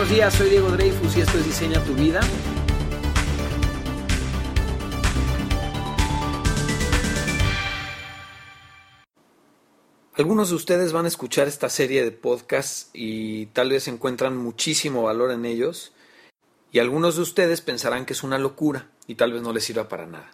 buenos días, soy Diego Dreyfus y esto es Diseña tu vida. Algunos de ustedes van a escuchar esta serie de podcasts y tal vez encuentran muchísimo valor en ellos y algunos de ustedes pensarán que es una locura y tal vez no les sirva para nada.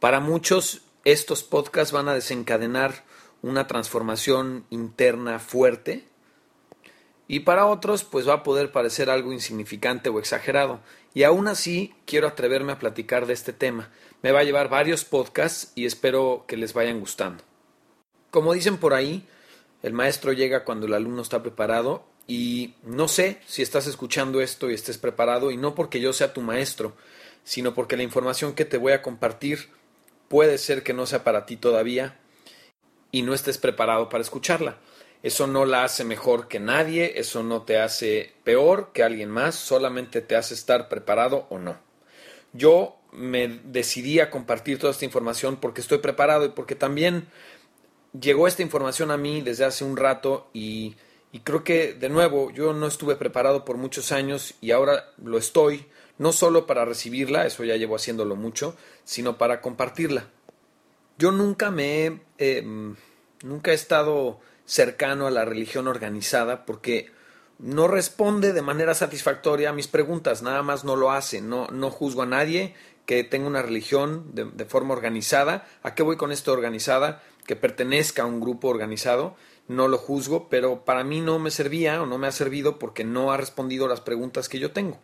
Para muchos estos podcasts van a desencadenar una transformación interna fuerte y para otros pues va a poder parecer algo insignificante o exagerado. Y aún así quiero atreverme a platicar de este tema. Me va a llevar varios podcasts y espero que les vayan gustando. Como dicen por ahí, el maestro llega cuando el alumno está preparado y no sé si estás escuchando esto y estés preparado y no porque yo sea tu maestro, sino porque la información que te voy a compartir puede ser que no sea para ti todavía y no estés preparado para escucharla. Eso no la hace mejor que nadie, eso no te hace peor que alguien más, solamente te hace estar preparado o no. Yo me decidí a compartir toda esta información porque estoy preparado y porque también llegó esta información a mí desde hace un rato y, y creo que de nuevo yo no estuve preparado por muchos años y ahora lo estoy, no solo para recibirla, eso ya llevo haciéndolo mucho, sino para compartirla. Yo nunca me he, em, nunca he estado cercano a la religión organizada porque no responde de manera satisfactoria a mis preguntas, nada más no lo hace, no, no juzgo a nadie que tenga una religión de, forma organizada. ¿A qué voy con esto organizada? Que pertenezca a un grupo organizado, no lo juzgo, pero para mí no me servía o no me ha servido porque no ha respondido las preguntas que yo tengo.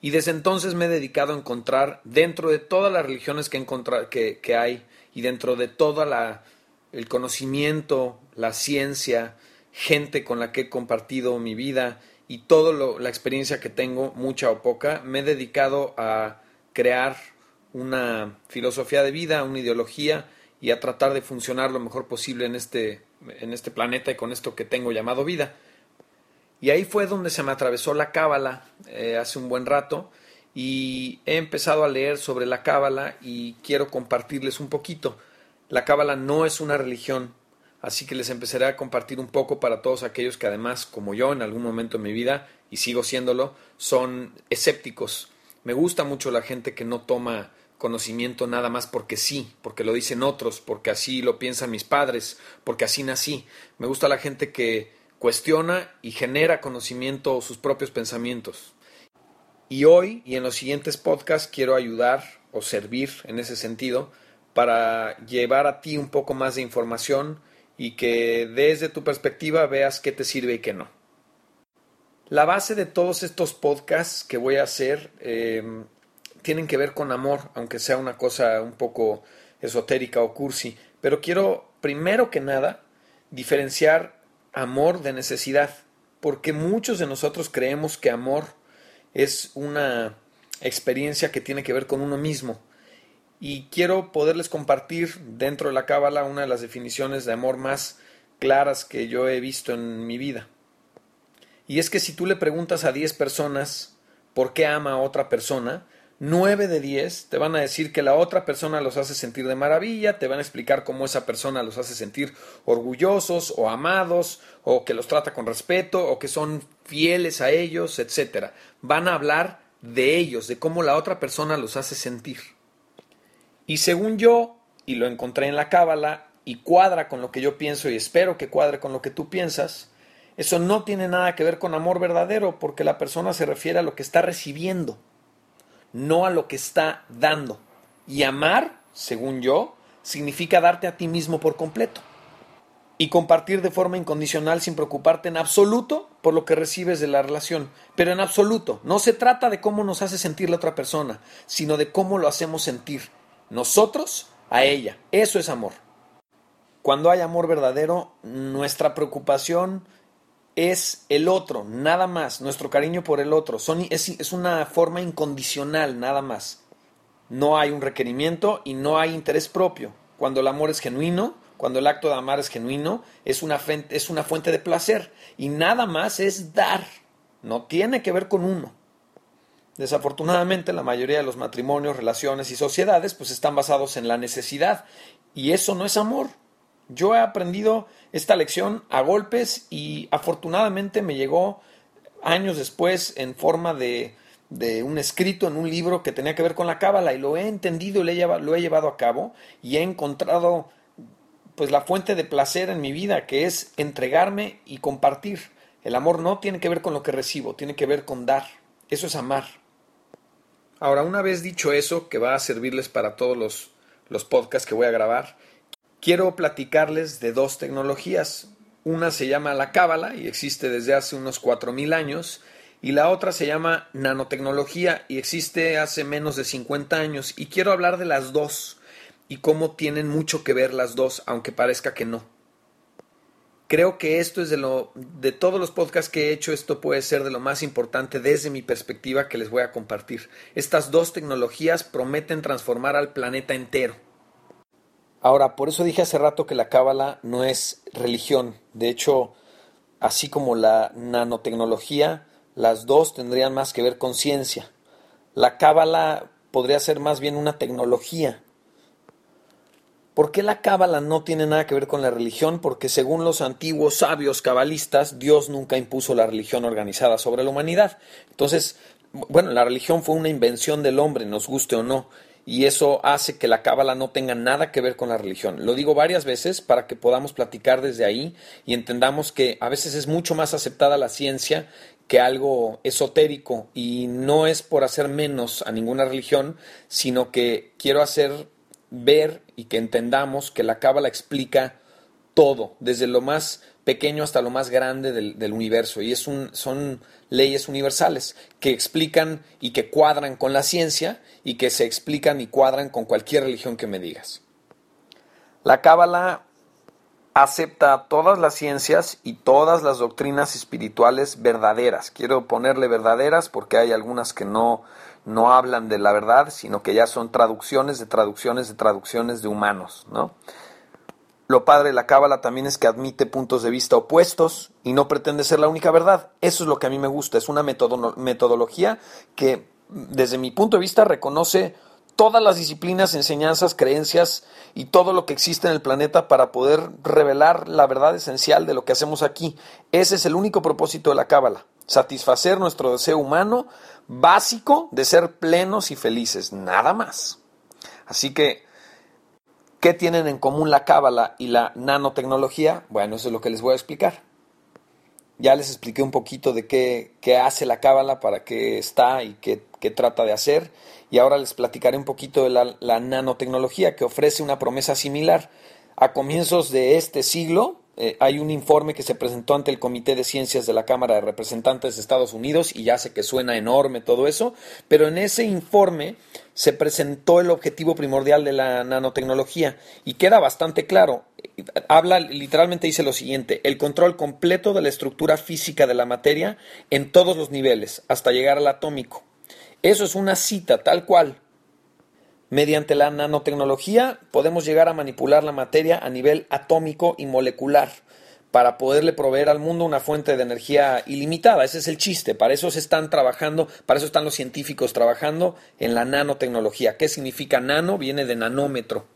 Y desde entonces me he dedicado a encontrar, dentro de todas las religiones que, que, que hay y dentro de toda la el conocimiento, la ciencia, gente con la que he compartido mi vida y toda la experiencia que tengo, mucha o poca, me he dedicado a crear una filosofía de vida, una ideología y a tratar de funcionar lo mejor posible en este, en este planeta y con esto que tengo llamado vida. Y ahí fue donde se me atravesó la cábala eh, hace un buen rato y he empezado a leer sobre la cábala y quiero compartirles un poquito. La cábala no es una religión, así que les empezaré a compartir un poco para todos aquellos que además, como yo en algún momento en mi vida, y sigo siéndolo, son escépticos. Me gusta mucho la gente que no toma conocimiento nada más porque sí, porque lo dicen otros, porque así lo piensan mis padres, porque así nací. Me gusta la gente que cuestiona y genera conocimiento o sus propios pensamientos. Y hoy y en los siguientes podcasts quiero ayudar o servir en ese sentido para llevar a ti un poco más de información y que desde tu perspectiva veas qué te sirve y qué no. La base de todos estos podcasts que voy a hacer eh, tienen que ver con amor, aunque sea una cosa un poco esotérica o cursi, pero quiero primero que nada diferenciar amor de necesidad, porque muchos de nosotros creemos que amor es una experiencia que tiene que ver con uno mismo y quiero poderles compartir dentro de la cábala una de las definiciones de amor más claras que yo he visto en mi vida. Y es que si tú le preguntas a 10 personas por qué ama a otra persona, 9 de 10 te van a decir que la otra persona los hace sentir de maravilla, te van a explicar cómo esa persona los hace sentir orgullosos o amados, o que los trata con respeto, o que son fieles a ellos, etc. Van a hablar de ellos, de cómo la otra persona los hace sentir. Y según yo, y lo encontré en la Cábala, y cuadra con lo que yo pienso y espero que cuadre con lo que tú piensas, eso no tiene nada que ver con amor verdadero, porque la persona se refiere a lo que está recibiendo, no a lo que está dando. Y amar, según yo, significa darte a ti mismo por completo. Y compartir de forma incondicional sin preocuparte en absoluto por lo que recibes de la relación. Pero en absoluto, no se trata de cómo nos hace sentir la otra persona, sino de cómo lo hacemos sentir nosotros a ella. Eso es amor. Cuando hay amor verdadero, nuestra preocupación es el otro, nada más, nuestro cariño por el otro. Son, es, una forma incondicional, nada más. No hay un requerimiento y no hay interés propio. Cuando el amor es genuino, cuando el acto de amar es genuino, es una, es una fuente de placer y nada más es dar. No tiene que ver con uno. Desafortunadamente, la mayoría de los matrimonios, relaciones y sociedades pues están basados en la necesidad y eso no es amor. Yo he aprendido esta lección a golpes y afortunadamente me llegó años después en forma de, de un escrito en un libro que tenía que ver con la cábala y lo he entendido y lo he, llevado, a cabo y he encontrado pues la fuente de placer en mi vida que es entregarme y compartir. El amor no tiene que ver con lo que recibo, tiene que ver con dar. Eso es amar. Ahora, una vez dicho eso, que va a servirles para todos los, los podcasts que voy a grabar, quiero platicarles de dos tecnologías. Una se llama la cábala y existe desde hace unos 4.000 años y la otra se llama nanotecnología y existe hace menos de 50 años y quiero hablar de las dos y cómo tienen mucho que ver las dos, aunque parezca que no. Creo que esto es de lo de todos los podcasts que he hecho, esto puede ser de lo más importante desde mi perspectiva que les voy a compartir. Estas dos tecnologías prometen transformar al planeta entero. Ahora, por eso dije hace rato que la cábala no es religión. De hecho, así como la nanotecnología, las dos tendrían más que ver con ciencia. La cábala podría ser más bien una tecnología. ¿Por qué la cábala no tiene nada que ver con la religión? Porque según los antiguos sabios cabalistas, Dios nunca impuso la religión organizada sobre la humanidad. Entonces, bueno, la religión fue una invención del hombre, nos guste o no, y eso hace que la cábala no tenga nada que ver con la religión. Lo digo varias veces para que podamos platicar desde ahí y entendamos que a veces es mucho más aceptada la ciencia que algo esotérico y no es por hacer menos a ninguna religión, sino que quiero hacer ver y que entendamos que la cábala explica todo, desde lo más pequeño hasta lo más grande del, universo. Y es son leyes universales que explican y que cuadran con la ciencia y que se explican y cuadran con cualquier religión que me digas. La cábala acepta todas las ciencias y todas las doctrinas espirituales verdaderas. Quiero ponerle verdaderas porque hay algunas que no, no hablan de la verdad, sino que ya son traducciones de traducciones de traducciones de humanos, ¿no? Lo padre de la cábala también es que admite puntos de vista opuestos y no pretende ser la única verdad. Eso es lo que a mí me gusta. Es una metodología que, desde mi punto de vista, reconoce todas las disciplinas, enseñanzas, creencias y todo lo que existe en el planeta para poder revelar la verdad esencial de lo que hacemos aquí. Ese es el único propósito de la Cábala, satisfacer nuestro deseo humano básico de ser plenos y felices, nada más. Así que, ¿qué tienen en común la Cábala y la nanotecnología? Bueno, eso es lo que les voy a explicar. Ya les expliqué un poquito de qué, qué hace la Cábala, para qué está y qué, qué trata de hacer y ahora les platicaré un poquito de la, nanotecnología que ofrece una promesa similar. A comienzos de este siglo eh, hay un informe que se presentó ante el Comité de Ciencias de la Cámara de Representantes de Estados Unidos y ya sé que suena enorme todo eso, pero en ese informe se presentó el objetivo primordial de la nanotecnología y queda bastante claro. Habla, literalmente dice lo siguiente, el control completo de la estructura física de la materia en todos los niveles, hasta llegar al atómico. Eso es una cita tal cual. Mediante la nanotecnología podemos llegar a manipular la materia a nivel atómico y molecular para poderle proveer al mundo una fuente de energía ilimitada. Ese es el chiste. Para eso se están trabajando, para eso están los científicos trabajando en la nanotecnología. ¿Qué significa nano? Viene de nanómetro.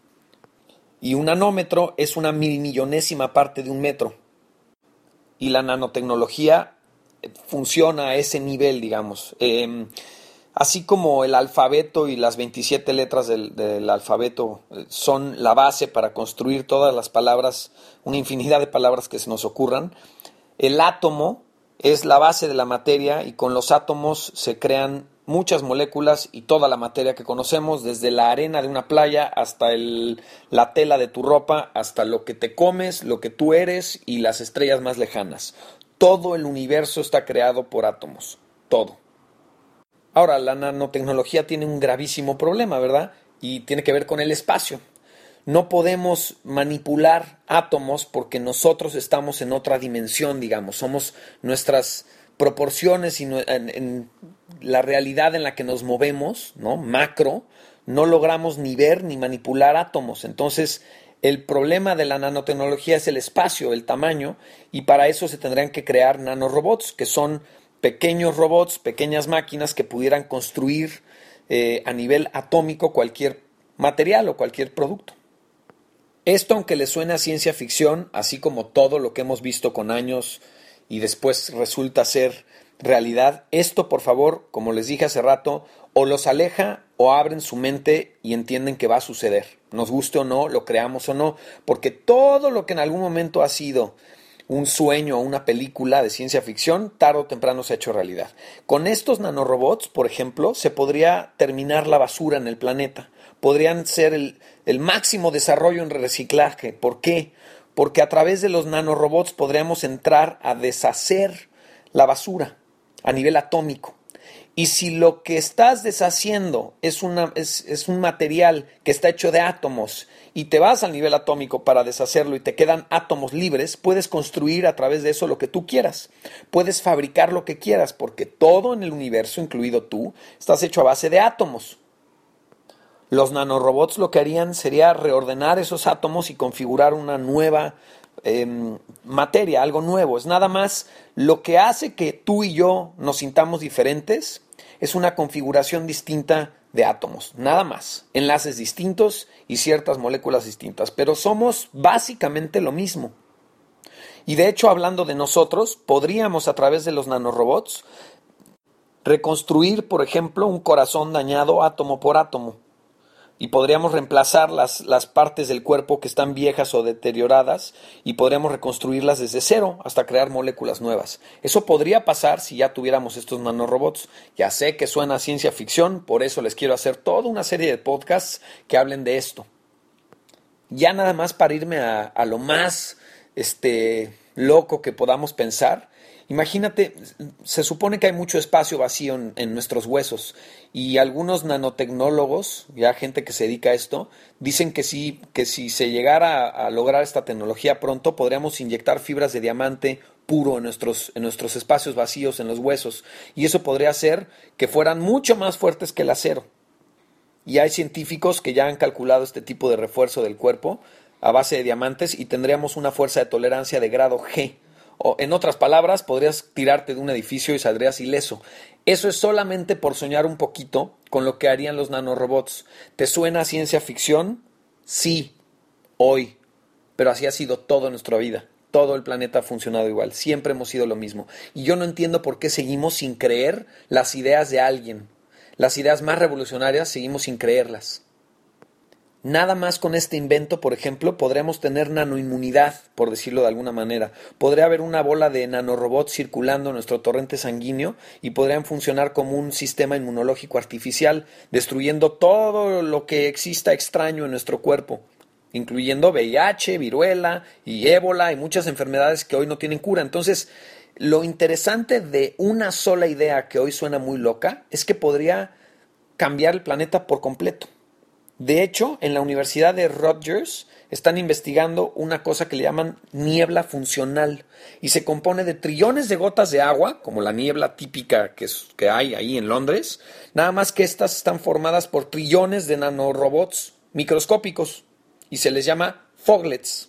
Y un nanómetro es una milmillonésima parte de un metro. Y la nanotecnología funciona a ese nivel, digamos. Em, Así como el alfabeto y las 27 letras del, alfabeto eh, son la base para construir todas las palabras, una infinidad de palabras que se nos ocurran, el átomo es la base de la materia y con los átomos se crean muchas moléculas y toda la materia que conocemos, desde la arena de una playa hasta la tela de tu ropa, hasta lo que te comes, lo que tú eres y las estrellas más lejanas. Todo el universo está creado por átomos, todo. Ahora, la nanotecnología tiene un gravísimo problema, ¿verdad? Y tiene que ver con el espacio. No podemos manipular átomos porque nosotros estamos en otra dimensión, digamos. Somos nuestras proporciones y en, la realidad en la que nos movemos, ¿no? Macro, no logramos ni ver ni manipular átomos. Entonces, el problema de la nanotecnología es el espacio, el tamaño, y para eso se tendrían que crear nanorobots, que son pequeños robots, pequeñas máquinas que pudieran construir eh, a nivel atómico cualquier material o cualquier producto. Esto, aunque le suene a ciencia ficción, así como todo lo que hemos visto con años y después resulta ser realidad, esto por favor, como les dije hace rato, o los aleja o abren su mente y entienden que va a suceder, nos guste o no, lo creamos o no, porque todo lo que en algún momento ha sido un sueño o una película de ciencia ficción, tarde o temprano se ha hecho realidad. Con estos nanorobots, por ejemplo, se podría terminar la basura en el planeta. Podrían ser el, máximo desarrollo en reciclaje. ¿Por qué? Porque a través de los nanorobots podríamos entrar a deshacer la basura a nivel atómico. Y si lo que estás deshaciendo es, es, un material que está hecho de átomos y te vas al nivel atómico para deshacerlo y te quedan átomos libres, puedes construir a través de eso lo que tú quieras. Puedes fabricar lo que quieras porque todo en el universo, incluido tú, estás hecho a base de átomos. Los nanorobots lo que harían sería reordenar esos átomos y configurar una nueva Em, materia, algo nuevo. Es nada más lo que hace que tú y yo nos sintamos diferentes, es una configuración distinta de átomos, nada más. Enlaces distintos y ciertas moléculas distintas, pero somos básicamente lo mismo. Y de hecho, hablando de nosotros, podríamos a través de los nanorobots reconstruir, por ejemplo, un corazón dañado átomo por átomo y podríamos reemplazar las, las, partes del cuerpo que están viejas o deterioradas y podríamos reconstruirlas desde cero hasta crear moléculas nuevas. Eso podría pasar si ya tuviéramos estos nanorobots. Ya sé que suena ciencia ficción, por eso les quiero hacer toda una serie de podcasts que hablen de esto. Ya nada más para irme a, a lo más este, loco que podamos pensar, Imagínate, se supone que hay mucho espacio vacío en, nuestros huesos y algunos nanotecnólogos, ya gente que se dedica a esto, dicen que sí, que si se llegara a, lograr esta tecnología pronto, podríamos inyectar fibras de diamante puro en nuestros, en nuestros espacios vacíos, en los huesos, y eso podría hacer que fueran mucho más fuertes que el acero. Y hay científicos que ya han calculado este tipo de refuerzo del cuerpo a base de diamantes y tendríamos una fuerza de tolerancia de grado G en otras palabras, podrías tirarte de un edificio y saldrías ileso. Eso es solamente por soñar un poquito con lo que harían los nanorobots. ¿Te suena ciencia ficción? Sí, hoy. Pero así ha sido toda nuestra vida. Todo el planeta ha funcionado igual. Siempre hemos sido lo mismo. Y yo no entiendo por qué seguimos sin creer las ideas de alguien. Las ideas más revolucionarias seguimos sin creerlas. Nada más con este invento, por ejemplo, podríamos tener nanoinmunidad, por decirlo de alguna manera. Podría haber una bola de nanorobots circulando en nuestro torrente sanguíneo y podrían funcionar como un sistema inmunológico artificial, destruyendo todo lo que exista extraño en nuestro cuerpo, incluyendo VIH, viruela y ébola y muchas enfermedades que hoy no tienen cura. Entonces, lo interesante de una sola idea que hoy suena muy loca es que podría cambiar el planeta por completo. De hecho, en la Universidad de Rutgers están investigando una cosa que le llaman niebla funcional y se compone de trillones de gotas de agua, como la niebla típica que, que hay ahí en Londres, nada más que estas están formadas por trillones de nanorobots microscópicos y se les llama foglets.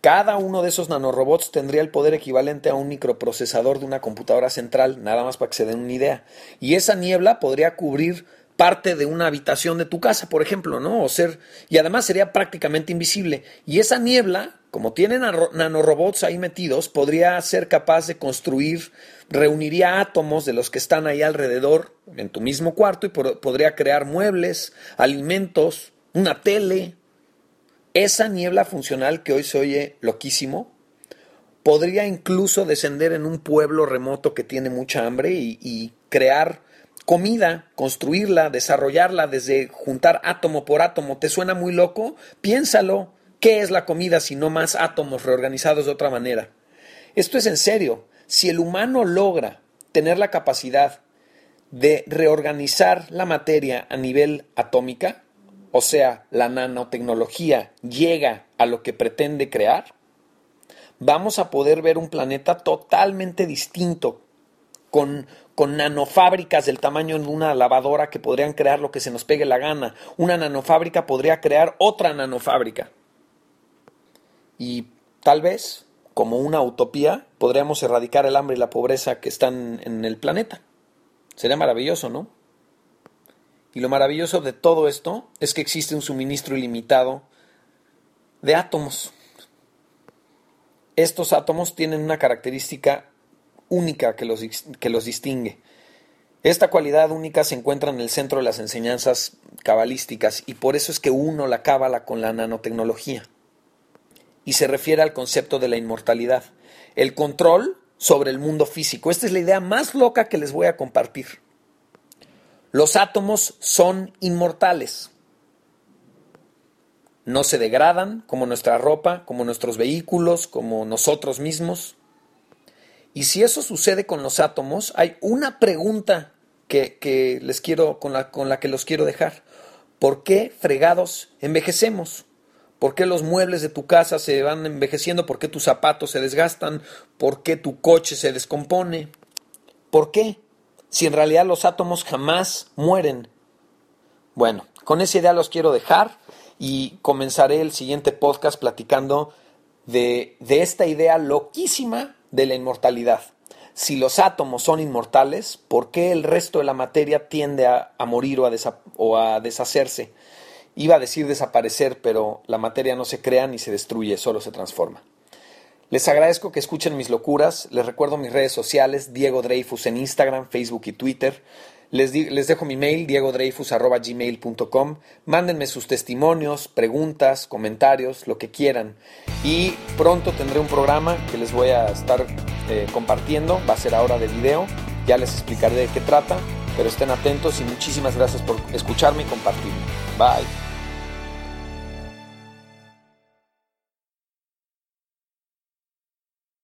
Cada uno de esos nanorobots tendría el poder equivalente a un microprocesador de una computadora central, nada más para que se den una idea. Y esa niebla podría cubrir parte de una habitación de tu casa, por ejemplo, ¿no? O ser, y además sería prácticamente invisible. Y esa niebla, como tienen nanorobots ahí metidos, podría ser capaz de construir, reuniría átomos de los que están ahí alrededor en tu mismo cuarto y podría crear muebles, alimentos, una tele. Esa niebla funcional que hoy se oye loquísimo, podría incluso descender en un pueblo remoto que tiene mucha hambre y crear comida, construirla, desarrollarla desde juntar átomo por átomo, ¿te suena muy loco? Piénsalo. ¿Qué es la comida si no más átomos reorganizados de otra manera? Esto es en serio. Si el humano logra tener la capacidad de reorganizar la materia a nivel atómica, o sea, la nanotecnología llega a lo que pretende crear, vamos a poder ver un planeta totalmente distinto, con con nanofábricas del tamaño de una lavadora que podrían crear lo que se nos pegue la gana. Una nanofábrica podría crear otra nanofábrica. Y tal vez, como una utopía, podríamos erradicar el hambre y la pobreza que están en el planeta. Sería maravilloso, ¿no? Y lo maravilloso de todo esto es que existe un suministro ilimitado de átomos. Estos átomos tienen una característica única que los, que los distingue. Esta cualidad única se encuentra en el centro de las enseñanzas cabalísticas y por eso es que uno la cábala con la nanotecnología. Y se refiere al concepto de la inmortalidad, el control sobre el mundo físico. Esta es la idea más loca que les voy a compartir. Los átomos son inmortales. No se degradan como nuestra ropa, como nuestros vehículos, como nosotros mismos. Y si eso sucede con los átomos, hay una pregunta que, les quiero, con la, con la que los quiero dejar. ¿Por qué fregados envejecemos? ¿Por qué los muebles de tu casa se van envejeciendo? ¿Por qué tus zapatos se desgastan? ¿Por qué tu coche se descompone? ¿Por qué? si en realidad los átomos jamás mueren? Bueno, con esa idea los quiero dejar y comenzaré el siguiente podcast platicando de, esta idea loquísima de la inmortalidad. Si los átomos son inmortales, ¿por qué el resto de la materia tiende a, morir o a, o a deshacerse? Iba a decir desaparecer, pero la materia no se crea ni se destruye, solo se transforma. Les agradezco que escuchen mis locuras. Les recuerdo mis redes sociales, Diego Dreyfus en Instagram, Facebook y Twitter. Les, dejo mi mail, diegodreyfus.gmail.com. Mándenme sus testimonios, preguntas, comentarios, lo que quieran. Y pronto tendré un programa que les voy a estar eh, compartiendo. Va a ser ahora de video. Ya les explicaré de qué trata. Pero estén atentos y muchísimas gracias por escucharme y compartirme. Bye.